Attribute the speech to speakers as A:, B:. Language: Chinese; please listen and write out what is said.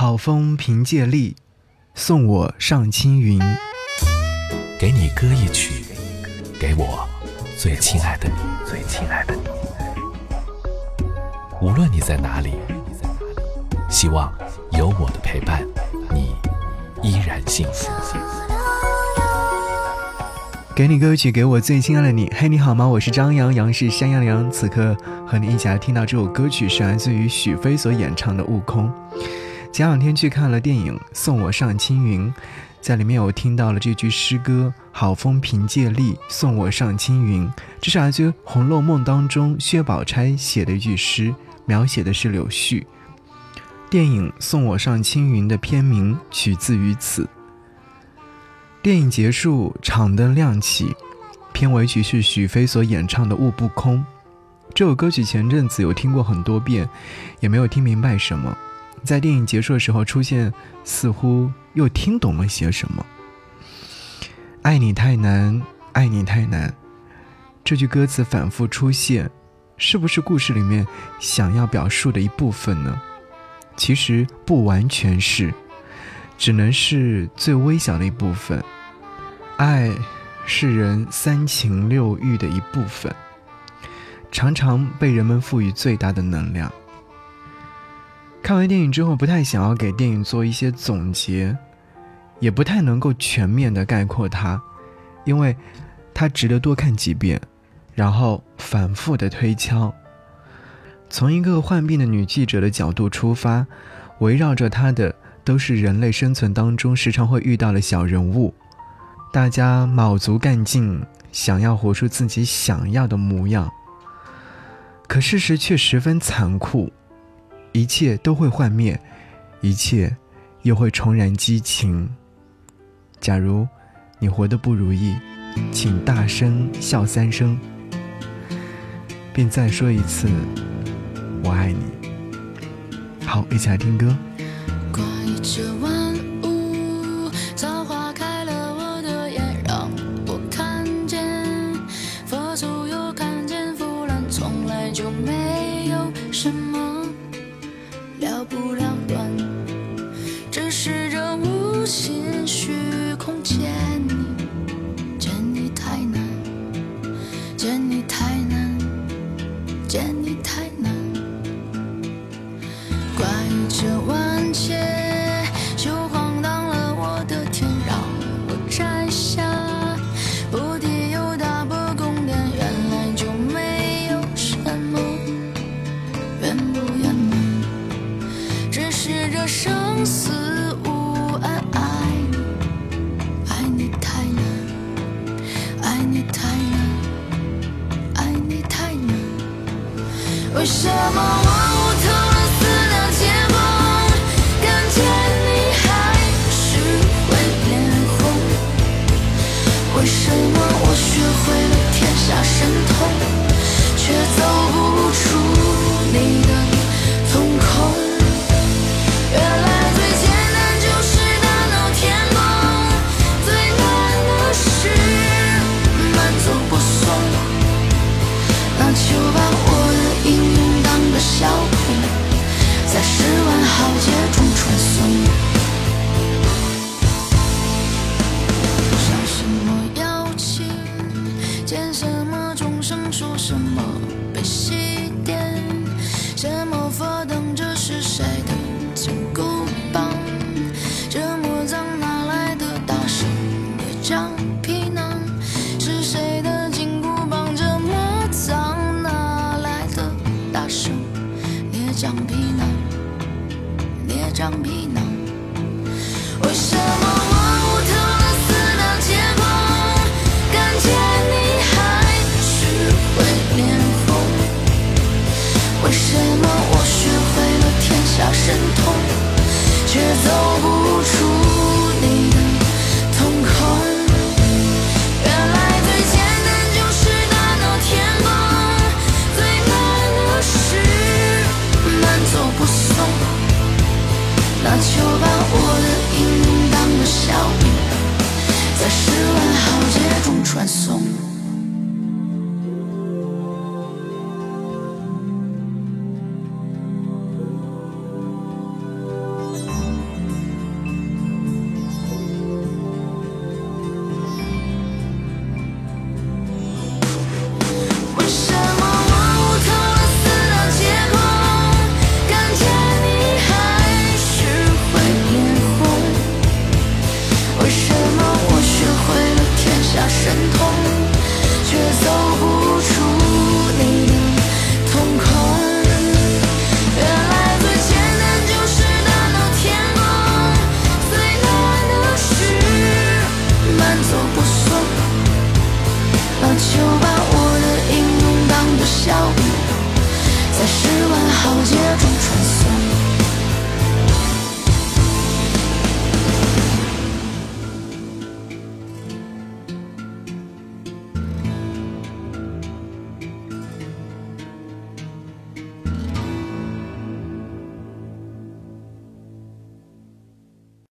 A: 好风凭借力，送我上青云。
B: 给你歌一曲，给我最亲爱的你，最亲爱的你。无论你在哪里，希望有我的陪伴，你依然幸福。
A: 给你歌曲，给我最亲爱的你。嘿，你好吗？我是张阳，阳是山羊的羊。此刻和你一起来听到这首歌曲，是来自于许飞所演唱的《悟空》。前两天去看了电影《送我上青云》，在里面我听到了这句诗歌：“好风凭借力，送我上青云。”这是来自《红楼梦》当中薛宝钗写的一句诗，描写的是柳絮。电影《送我上青云》的片名取自于此。电影结束，场灯亮起，片尾曲是许飞所演唱的《悟不空》。这首歌曲前阵子有听过很多遍，也没有听明白什么。在电影结束的时候出现，似乎又听懂了些什么。爱你太难，爱你太难。这句歌词反复出现，是不是故事里面想要表述的一部分呢？其实不完全是。只能是最微小的一部分。爱是人三情六欲的一部分，常常被人们赋予最大的能量。看完电影之后，不太想要给电影做一些总结，也不太能够全面的概括它，因为它值得多看几遍，然后反复的推敲。从一个患病的女记者的角度出发，围绕着她的。都是人类生存当中时常会遇到的小人物，大家卯足干劲，想要活出自己想要的模样。可事实却十分残酷，一切都会幻灭，一切又会重燃激情。假如你活得不如意，请大声笑三声，并再说一次“我爱你”。好，一起来听歌。
C: 这万物，草花开了我的眼，让我看见佛祖，又看见腐烂，从来就没有什么了不了为橡皮囊，捏橡皮囊。那就把我的英勇当个笑柄，在十万豪杰中传送。